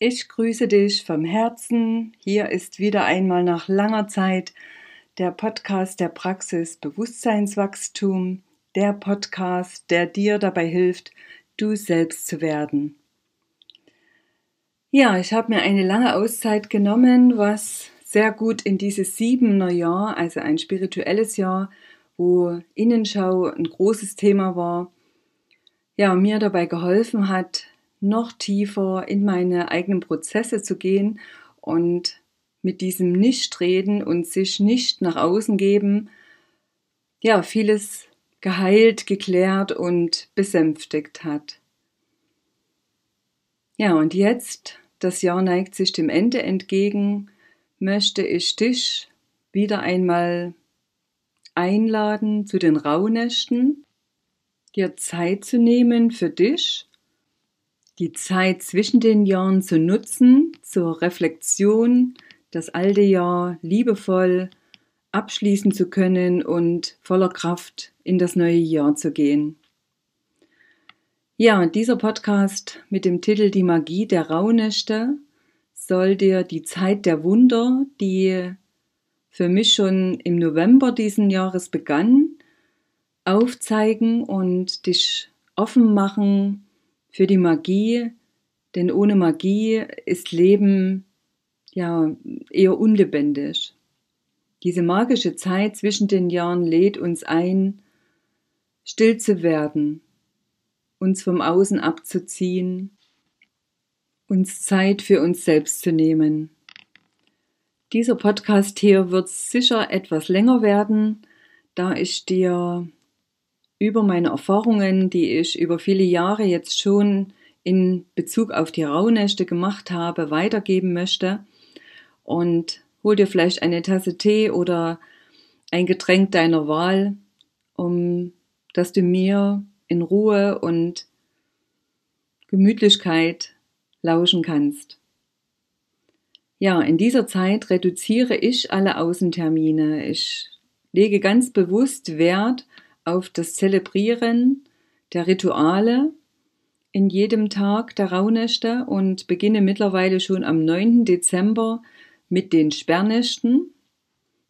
Ich grüße dich vom Herzen. Hier ist wieder einmal nach langer Zeit der Podcast der Praxis Bewusstseinswachstum, der Podcast, der dir dabei hilft, du selbst zu werden. Ja, ich habe mir eine lange Auszeit genommen, was sehr gut in dieses siebener Jahr, also ein spirituelles Jahr, wo Innenschau ein großes Thema war, ja, mir dabei geholfen hat, noch tiefer in meine eigenen Prozesse zu gehen und mit diesem Nichtreden und sich nicht nach außen geben, ja, vieles geheilt, geklärt und besänftigt hat. Ja, und jetzt, das Jahr neigt sich dem Ende entgegen, möchte ich dich wieder einmal einladen zu den Rauhnächten, dir Zeit zu nehmen für dich die Zeit zwischen den Jahren zu nutzen zur Reflexion, das alte Jahr liebevoll abschließen zu können und voller Kraft in das neue Jahr zu gehen. Ja, dieser Podcast mit dem Titel Die Magie der Rauhnächte soll dir die Zeit der Wunder, die für mich schon im November diesen Jahres begann, aufzeigen und dich offen machen für die Magie, denn ohne Magie ist Leben ja eher unlebendig. Diese magische Zeit zwischen den Jahren lädt uns ein, still zu werden, uns vom Außen abzuziehen, uns Zeit für uns selbst zu nehmen. Dieser Podcast hier wird sicher etwas länger werden, da ich dir über meine Erfahrungen, die ich über viele Jahre jetzt schon in Bezug auf die Rauhnächte gemacht habe, weitergeben möchte. Und hol dir vielleicht eine Tasse Tee oder ein Getränk deiner Wahl, um dass du mir in Ruhe und Gemütlichkeit lauschen kannst. Ja, in dieser Zeit reduziere ich alle Außentermine. Ich lege ganz bewusst Wert auf das Zelebrieren der Rituale in jedem Tag der Rauhnächte und beginne mittlerweile schon am 9. Dezember mit den Sperrnächten.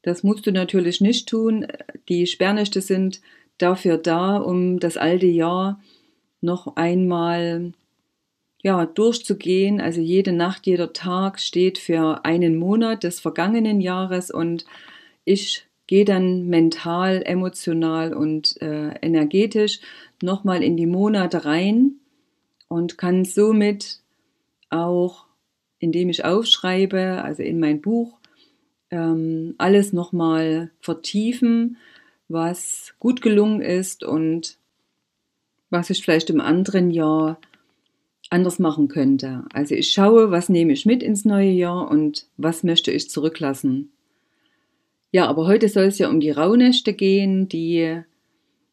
Das musst du natürlich nicht tun. Die Sperrnächte sind dafür da, um das alte Jahr noch einmal ja, durchzugehen. Also jede Nacht, jeder Tag steht für einen Monat des vergangenen Jahres und ich gehe dann mental, emotional und äh, energetisch nochmal in die Monate rein und kann somit auch, indem ich aufschreibe, also in mein Buch, ähm, alles nochmal vertiefen, was gut gelungen ist und was ich vielleicht im anderen Jahr anders machen könnte. Also ich schaue, was nehme ich mit ins neue Jahr und was möchte ich zurücklassen. Ja, aber heute soll es ja um die Rauhnächte gehen, die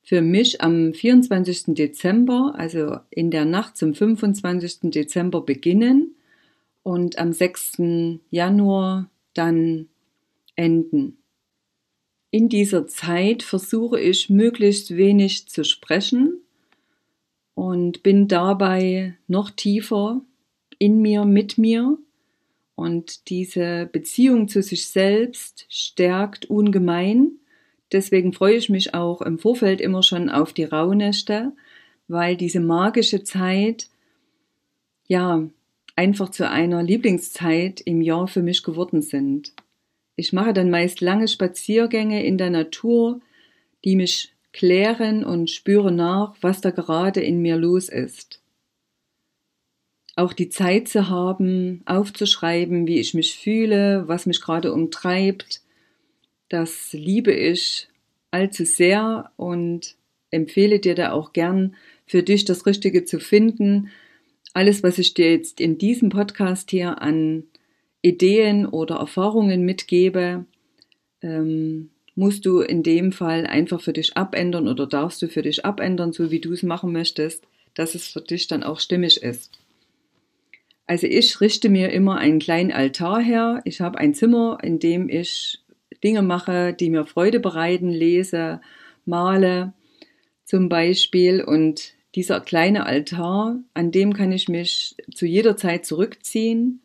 für mich am 24. Dezember, also in der Nacht zum 25. Dezember beginnen und am 6. Januar dann enden. In dieser Zeit versuche ich möglichst wenig zu sprechen und bin dabei noch tiefer in mir, mit mir und diese Beziehung zu sich selbst stärkt ungemein. Deswegen freue ich mich auch im Vorfeld immer schon auf die Rauhnächte, weil diese magische Zeit ja einfach zu einer Lieblingszeit im Jahr für mich geworden sind. Ich mache dann meist lange Spaziergänge in der Natur, die mich klären und spüre nach, was da gerade in mir los ist auch die Zeit zu haben, aufzuschreiben, wie ich mich fühle, was mich gerade umtreibt, das liebe ich allzu sehr und empfehle dir da auch gern für dich das Richtige zu finden. Alles, was ich dir jetzt in diesem Podcast hier an Ideen oder Erfahrungen mitgebe, ähm, musst du in dem Fall einfach für dich abändern oder darfst du für dich abändern, so wie du es machen möchtest, dass es für dich dann auch stimmig ist. Also ich richte mir immer einen kleinen Altar her. Ich habe ein Zimmer, in dem ich Dinge mache, die mir Freude bereiten, lese, male zum Beispiel. Und dieser kleine Altar, an dem kann ich mich zu jeder Zeit zurückziehen.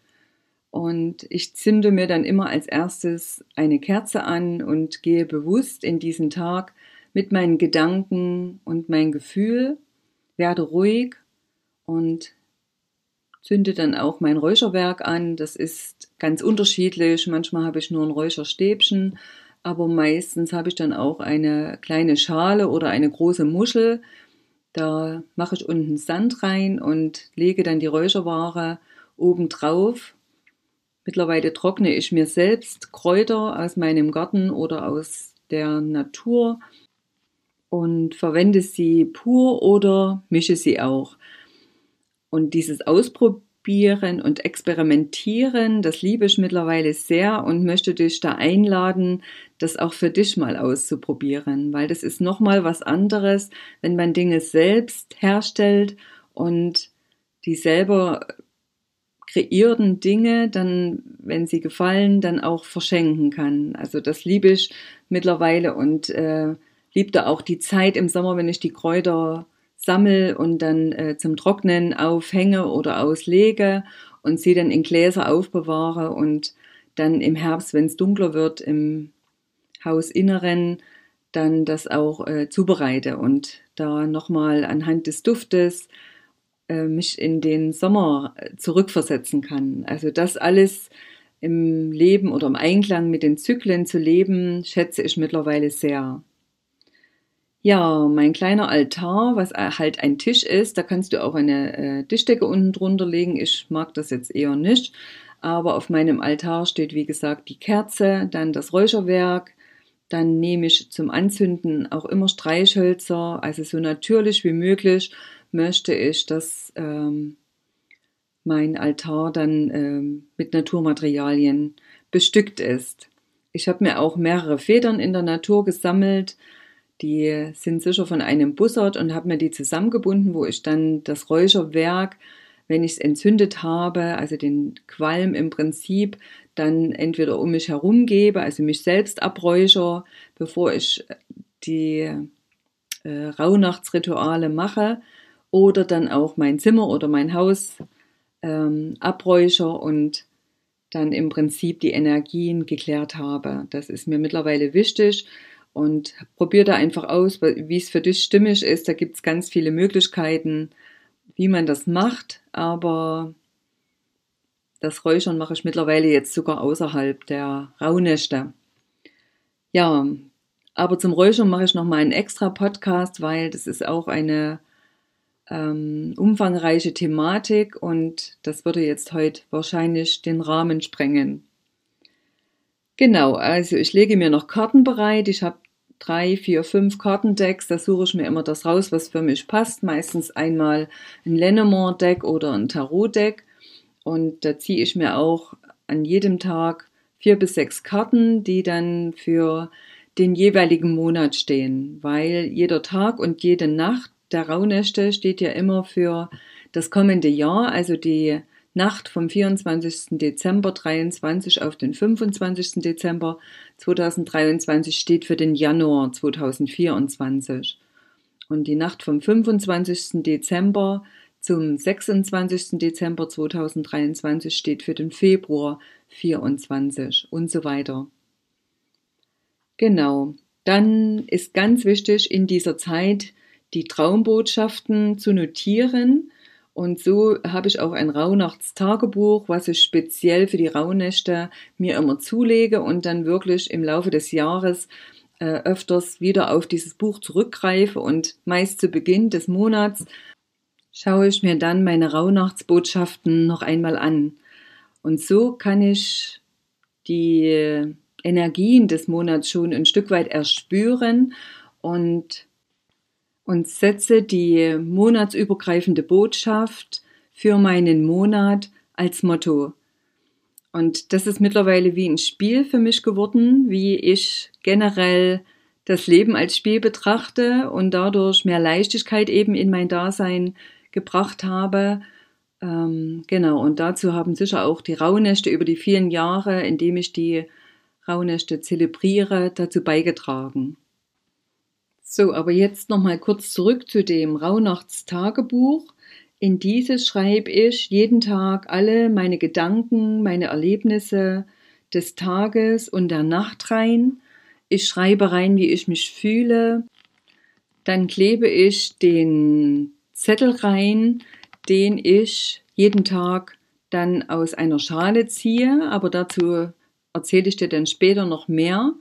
Und ich zünde mir dann immer als erstes eine Kerze an und gehe bewusst in diesen Tag mit meinen Gedanken und mein Gefühl, werde ruhig und zünde dann auch mein Räucherwerk an. Das ist ganz unterschiedlich. Manchmal habe ich nur ein Räucherstäbchen, aber meistens habe ich dann auch eine kleine Schale oder eine große Muschel. Da mache ich unten Sand rein und lege dann die Räucherware oben drauf. Mittlerweile trockne ich mir selbst Kräuter aus meinem Garten oder aus der Natur und verwende sie pur oder mische sie auch. Und dieses Ausprobieren und Experimentieren, das liebe ich mittlerweile sehr und möchte dich da einladen, das auch für dich mal auszuprobieren, weil das ist nochmal was anderes, wenn man Dinge selbst herstellt und die selber kreierten Dinge dann, wenn sie gefallen, dann auch verschenken kann. Also das liebe ich mittlerweile und äh, liebte auch die Zeit im Sommer, wenn ich die Kräuter sammel und dann äh, zum Trocknen aufhänge oder auslege und sie dann in Gläser aufbewahre und dann im Herbst, wenn es dunkler wird, im Hausinneren dann das auch äh, zubereite und da nochmal anhand des Duftes äh, mich in den Sommer zurückversetzen kann. Also das alles im Leben oder im Einklang mit den Zyklen zu leben, schätze ich mittlerweile sehr. Ja, mein kleiner Altar, was halt ein Tisch ist, da kannst du auch eine äh, Tischdecke unten drunter legen. Ich mag das jetzt eher nicht. Aber auf meinem Altar steht, wie gesagt, die Kerze, dann das Räucherwerk. Dann nehme ich zum Anzünden auch immer Streichhölzer, also so natürlich wie möglich möchte ich, dass ähm, mein Altar dann ähm, mit Naturmaterialien bestückt ist. Ich habe mir auch mehrere Federn in der Natur gesammelt, die sind sicher von einem Bussard und habe mir die zusammengebunden, wo ich dann das Räucherwerk, wenn ich es entzündet habe, also den Qualm im Prinzip, dann entweder um mich herum gebe, also mich selbst abräucher, bevor ich die äh, Rauhnachtsrituale mache, oder dann auch mein Zimmer oder mein Haus ähm, abräucher und dann im Prinzip die Energien geklärt habe. Das ist mir mittlerweile wichtig und probier da einfach aus, wie es für dich stimmig ist. Da gibt es ganz viele Möglichkeiten, wie man das macht, aber das Räuchern mache ich mittlerweile jetzt sogar außerhalb der Rauhnächte. Ja, aber zum Räuchern mache ich nochmal einen extra Podcast, weil das ist auch eine ähm, umfangreiche Thematik und das würde jetzt heute wahrscheinlich den Rahmen sprengen. Genau, also ich lege mir noch Karten bereit. Ich habe drei, vier, fünf Kartendecks. Da suche ich mir immer das raus, was für mich passt. Meistens einmal ein Lenormand-Deck oder ein Tarot-Deck. Und da ziehe ich mir auch an jedem Tag vier bis sechs Karten, die dann für den jeweiligen Monat stehen, weil jeder Tag und jede Nacht der Rauhnächte steht ja immer für das kommende Jahr, also die Nacht vom 24. Dezember 23 auf den 25. Dezember 2023 steht für den Januar 2024. Und die Nacht vom 25. Dezember zum 26. Dezember 2023 steht für den Februar 24 und so weiter. Genau. Dann ist ganz wichtig in dieser Zeit die Traumbotschaften zu notieren und so habe ich auch ein Rauhnachtstagebuch, was ich speziell für die Rauhnächte mir immer zulege und dann wirklich im Laufe des Jahres äh, öfters wieder auf dieses Buch zurückgreife und meist zu Beginn des Monats schaue ich mir dann meine Rauhnachtsbotschaften noch einmal an. Und so kann ich die Energien des Monats schon ein Stück weit erspüren und und setze die monatsübergreifende Botschaft für meinen Monat als Motto. Und das ist mittlerweile wie ein Spiel für mich geworden, wie ich generell das Leben als Spiel betrachte und dadurch mehr Leichtigkeit eben in mein Dasein gebracht habe. Ähm, genau, und dazu haben sicher auch die Rauhnächte über die vielen Jahre, in dem ich die Rauhnächte zelebriere, dazu beigetragen. So, aber jetzt nochmal kurz zurück zu dem Rauhnachtstagebuch. In dieses schreibe ich jeden Tag alle meine Gedanken, meine Erlebnisse des Tages und der Nacht rein. Ich schreibe rein, wie ich mich fühle. Dann klebe ich den Zettel rein, den ich jeden Tag dann aus einer Schale ziehe, aber dazu erzähle ich dir dann später noch mehr.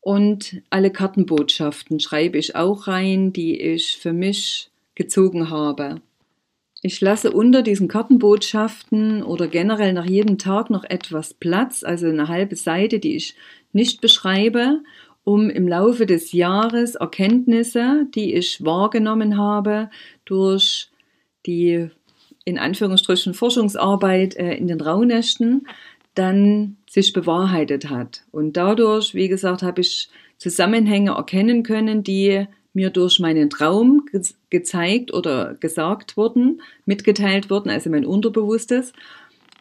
Und alle Kartenbotschaften schreibe ich auch rein, die ich für mich gezogen habe. Ich lasse unter diesen Kartenbotschaften oder generell nach jedem Tag noch etwas Platz, also eine halbe Seite, die ich nicht beschreibe, um im Laufe des Jahres Erkenntnisse, die ich wahrgenommen habe, durch die in Anführungsstrichen Forschungsarbeit äh, in den Rauhnächten, dann sich bewahrheitet hat. Und dadurch, wie gesagt, habe ich Zusammenhänge erkennen können, die mir durch meinen Traum ge gezeigt oder gesagt wurden, mitgeteilt wurden, also mein Unterbewusstes.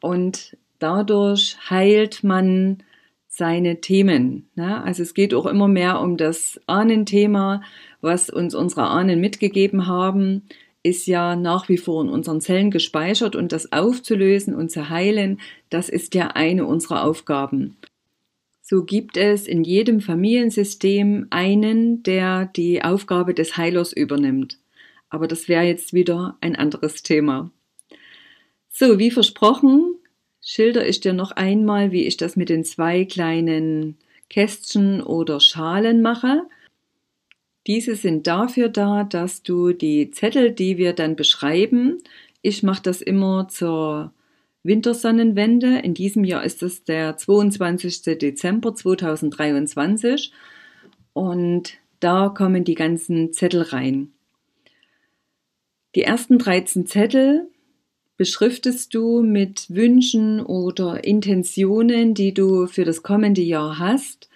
Und dadurch heilt man seine Themen. Ne? Also es geht auch immer mehr um das Ahnenthema, was uns unsere Ahnen mitgegeben haben, ist ja nach wie vor in unseren Zellen gespeichert und das aufzulösen und zu heilen, das ist ja eine unserer Aufgaben. So gibt es in jedem Familiensystem einen, der die Aufgabe des Heilers übernimmt. Aber das wäre jetzt wieder ein anderes Thema. So, wie versprochen, schilder ich dir noch einmal, wie ich das mit den zwei kleinen Kästchen oder Schalen mache. Diese sind dafür da, dass du die Zettel, die wir dann beschreiben, ich mache das immer zur Wintersonnenwende. In diesem Jahr ist es der 22. Dezember 2023 und da kommen die ganzen Zettel rein. Die ersten 13 Zettel beschriftest du mit Wünschen oder Intentionen, die du für das kommende Jahr hast,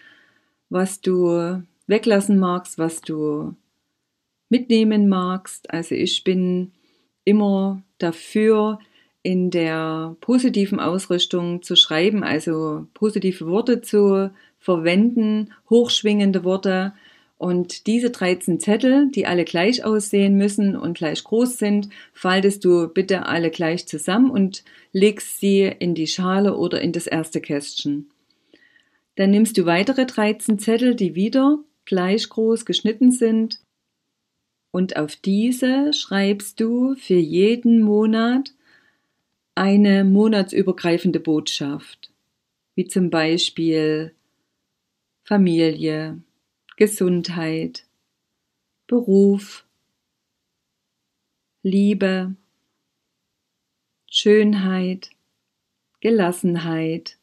was du weglassen magst, was du mitnehmen magst. Also ich bin immer dafür, in der positiven Ausrichtung zu schreiben, also positive Worte zu verwenden, hochschwingende Worte, und diese 13 Zettel, die alle gleich aussehen müssen und gleich groß sind, faltest du bitte alle gleich zusammen und legst sie in die Schale oder in das erste Kästchen. Dann nimmst du weitere 13 Zettel, die wieder gleich groß geschnitten sind und auf diese schreibst du für jeden Monat eine monatsübergreifende Botschaft, wie zum Beispiel Familie, Gesundheit, Beruf, Liebe, Schönheit, Gelassenheit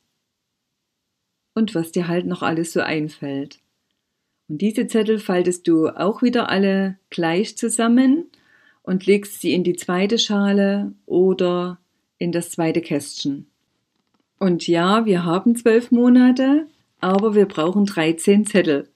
und was dir halt noch alles so einfällt. Und diese Zettel faltest du auch wieder alle gleich zusammen und legst sie in die zweite Schale oder in das zweite Kästchen. Und ja, wir haben zwölf Monate, aber wir brauchen 13 Zettel.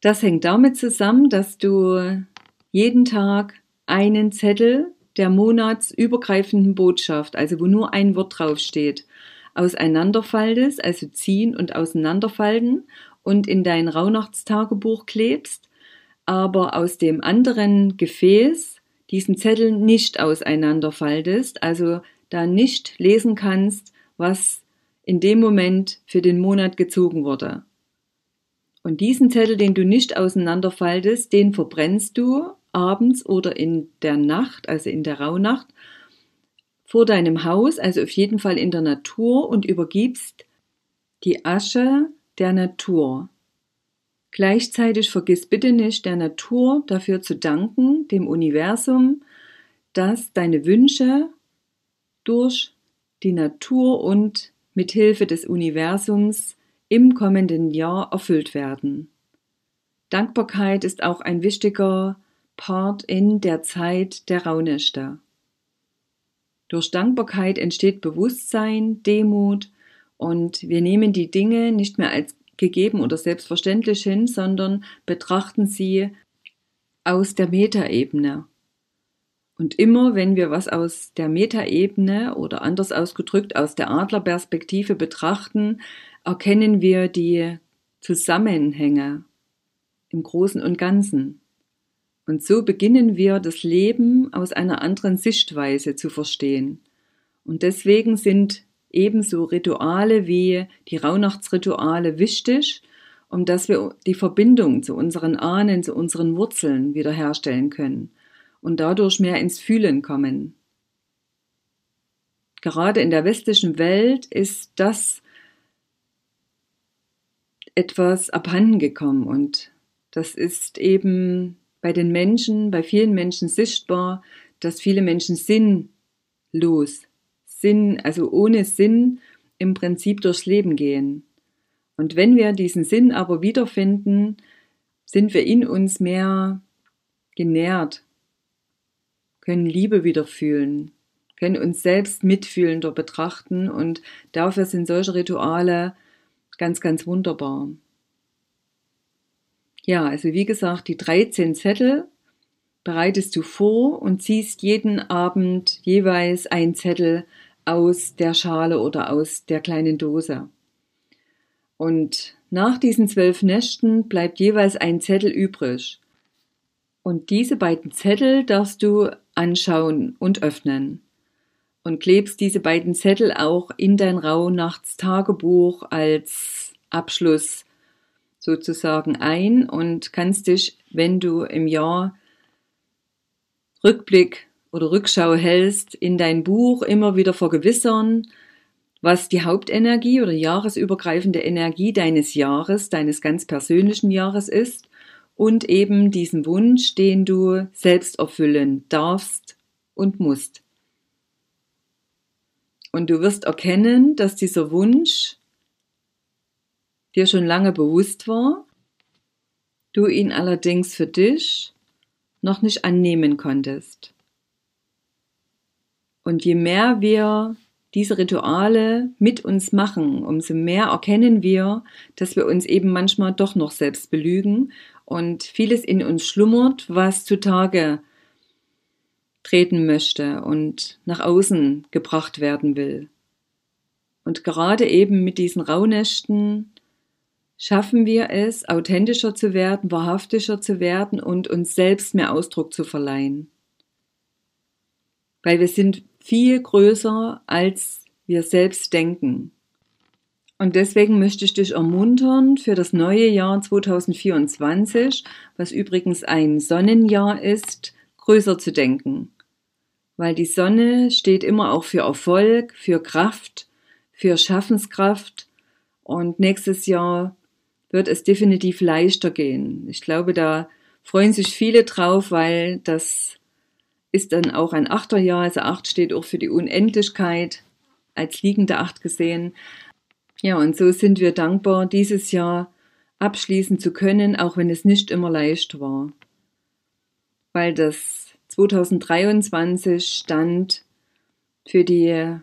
Das hängt damit zusammen, dass du jeden Tag einen Zettel der monatsübergreifenden Botschaft, also wo nur ein Wort draufsteht, auseinanderfaltest, also ziehen und auseinanderfalten und in dein Rauhnachtstagebuch klebst, aber aus dem anderen Gefäß diesen Zettel nicht auseinanderfaltest, also da nicht lesen kannst, was in dem Moment für den Monat gezogen wurde. Und diesen Zettel, den du nicht auseinanderfaltest, den verbrennst du abends oder in der Nacht, also in der Rauhnacht, vor deinem Haus, also auf jeden Fall in der Natur und übergibst die Asche der Natur. Gleichzeitig vergiss bitte nicht, der Natur dafür zu danken, dem Universum, dass deine Wünsche durch die Natur und mit Hilfe des Universums im kommenden Jahr erfüllt werden. Dankbarkeit ist auch ein wichtiger Part in der Zeit der Rauhnächte. Durch Dankbarkeit entsteht Bewusstsein, Demut und wir nehmen die Dinge nicht mehr als gegeben oder selbstverständlich hin, sondern betrachten sie aus der Metaebene. Und immer wenn wir was aus der Metaebene oder anders ausgedrückt aus der Adlerperspektive betrachten, erkennen wir die Zusammenhänge im Großen und Ganzen. Und so beginnen wir das Leben aus einer anderen Sichtweise zu verstehen. Und deswegen sind ebenso Rituale wie die Rauhnachtsrituale wichtig, um dass wir die Verbindung zu unseren Ahnen, zu unseren Wurzeln wiederherstellen können und dadurch mehr ins Fühlen kommen. Gerade in der westlichen Welt ist das etwas abhanden gekommen und das ist eben bei den Menschen, bei vielen Menschen sichtbar, dass viele Menschen sinnlos, Sinn, also ohne Sinn im Prinzip durchs Leben gehen. Und wenn wir diesen Sinn aber wiederfinden, sind wir in uns mehr genährt, können Liebe wieder fühlen, können uns selbst mitfühlender betrachten und dafür sind solche Rituale ganz, ganz wunderbar. Ja, also wie gesagt, die 13 Zettel bereitest du vor und ziehst jeden Abend jeweils ein Zettel aus der Schale oder aus der kleinen Dose. Und nach diesen zwölf Nächten bleibt jeweils ein Zettel übrig. Und diese beiden Zettel darfst du anschauen und öffnen. Und klebst diese beiden Zettel auch in dein Rauhnachtstagebuch als Abschluss sozusagen ein und kannst dich, wenn du im Jahr Rückblick oder Rückschau hältst, in dein Buch immer wieder vergewissern, was die Hauptenergie oder jahresübergreifende Energie deines Jahres, deines ganz persönlichen Jahres ist und eben diesen Wunsch, den du selbst erfüllen darfst und musst. Und du wirst erkennen, dass dieser Wunsch dir schon lange bewusst war, du ihn allerdings für dich noch nicht annehmen konntest. Und je mehr wir diese Rituale mit uns machen, umso mehr erkennen wir, dass wir uns eben manchmal doch noch selbst belügen und vieles in uns schlummert, was zutage treten möchte und nach außen gebracht werden will. Und gerade eben mit diesen Rauhnächten schaffen wir es, authentischer zu werden, wahrhaftiger zu werden und uns selbst mehr Ausdruck zu verleihen. Weil wir sind viel größer, als wir selbst denken. Und deswegen möchte ich dich ermuntern, für das neue Jahr 2024, was übrigens ein Sonnenjahr ist, größer zu denken. Weil die Sonne steht immer auch für Erfolg, für Kraft, für Schaffenskraft. Und nächstes Jahr wird es definitiv leichter gehen. Ich glaube, da freuen sich viele drauf, weil das ist dann auch ein Achterjahr. Also acht steht auch für die Unendlichkeit als liegende Acht gesehen. Ja, und so sind wir dankbar, dieses Jahr abschließen zu können, auch wenn es nicht immer leicht war. Weil das 2023 stand für die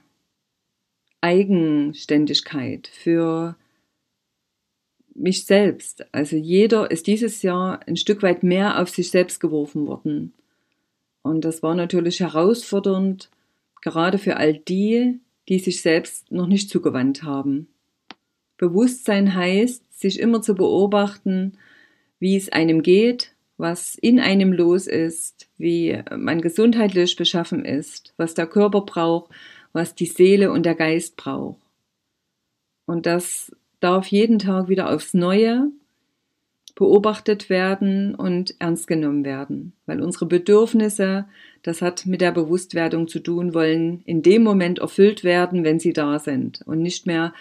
Eigenständigkeit, für mich selbst. Also jeder ist dieses Jahr ein Stück weit mehr auf sich selbst geworfen worden. Und das war natürlich herausfordernd, gerade für all die, die sich selbst noch nicht zugewandt haben. Bewusstsein heißt, sich immer zu beobachten, wie es einem geht, was in einem los ist, wie man gesundheitlich beschaffen ist, was der Körper braucht, was die Seele und der Geist braucht. Und das darf jeden Tag wieder aufs Neue beobachtet werden und ernst genommen werden, weil unsere Bedürfnisse, das hat mit der Bewusstwerdung zu tun, wollen in dem Moment erfüllt werden, wenn sie da sind. Und nicht mehr,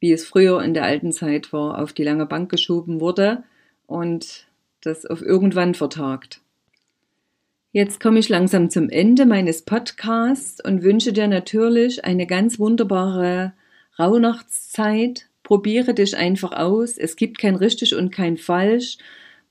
wie es früher in der alten Zeit war, auf die lange Bank geschoben wurde und das auf irgendwann vertagt. Jetzt komme ich langsam zum Ende meines Podcasts und wünsche dir natürlich eine ganz wunderbare Rauhnachtszeit probiere dich einfach aus. Es gibt kein richtig und kein falsch,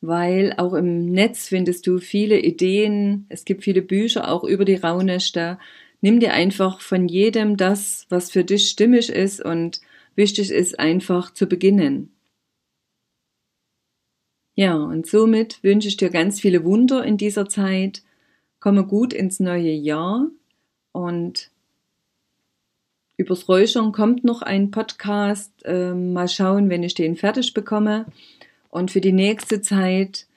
weil auch im Netz findest du viele Ideen. Es gibt viele Bücher auch über die Rauhnächte. nimm dir einfach von jedem das, was für dich stimmig ist und wichtig ist, einfach zu beginnen. Ja, und somit wünsche ich dir ganz viele Wunder in dieser Zeit. Komme gut ins neue Jahr und übers Räuchern kommt noch ein Podcast. Äh, mal schauen, wenn ich den fertig bekomme. Und für die nächste Zeit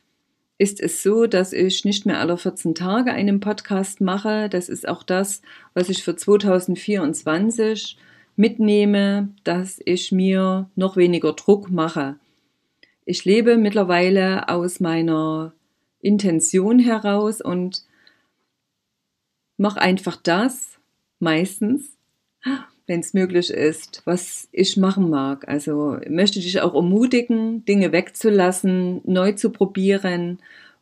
ist es so, dass ich nicht mehr alle 14 Tage einen Podcast mache. Das ist auch das, was ich für 2024 mitnehme, dass ich mir noch weniger Druck mache. Ich lebe mittlerweile aus meiner Intention heraus und mache einfach das, meistens, wenn es möglich ist, was ich machen mag. Also möchte dich auch ermutigen, Dinge wegzulassen, neu zu probieren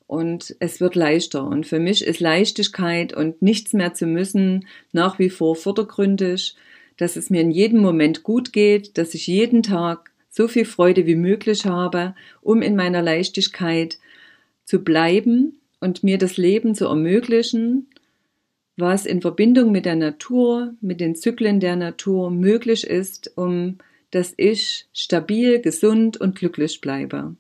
und es wird leichter. Und für mich ist Leichtigkeit und nichts mehr zu müssen nach wie vor vordergründig, dass es mir in jedem Moment gut geht, dass ich jeden Tag so viel Freude wie möglich habe, um in meiner Leichtigkeit zu bleiben und mir das Leben zu ermöglichen, was in Verbindung mit der Natur, mit den Zyklen der Natur möglich ist, um dass ich stabil, gesund und glücklich bleibe.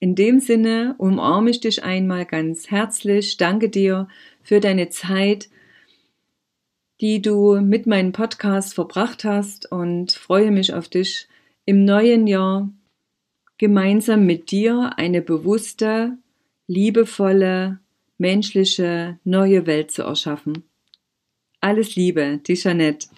In dem Sinne umarme ich dich einmal ganz herzlich, danke dir für deine Zeit, die du mit meinem Podcast verbracht hast und freue mich auf dich im neuen Jahr gemeinsam mit dir eine bewusste, liebevolle, menschliche, neue Welt zu erschaffen. Alles Liebe, die Jeanette.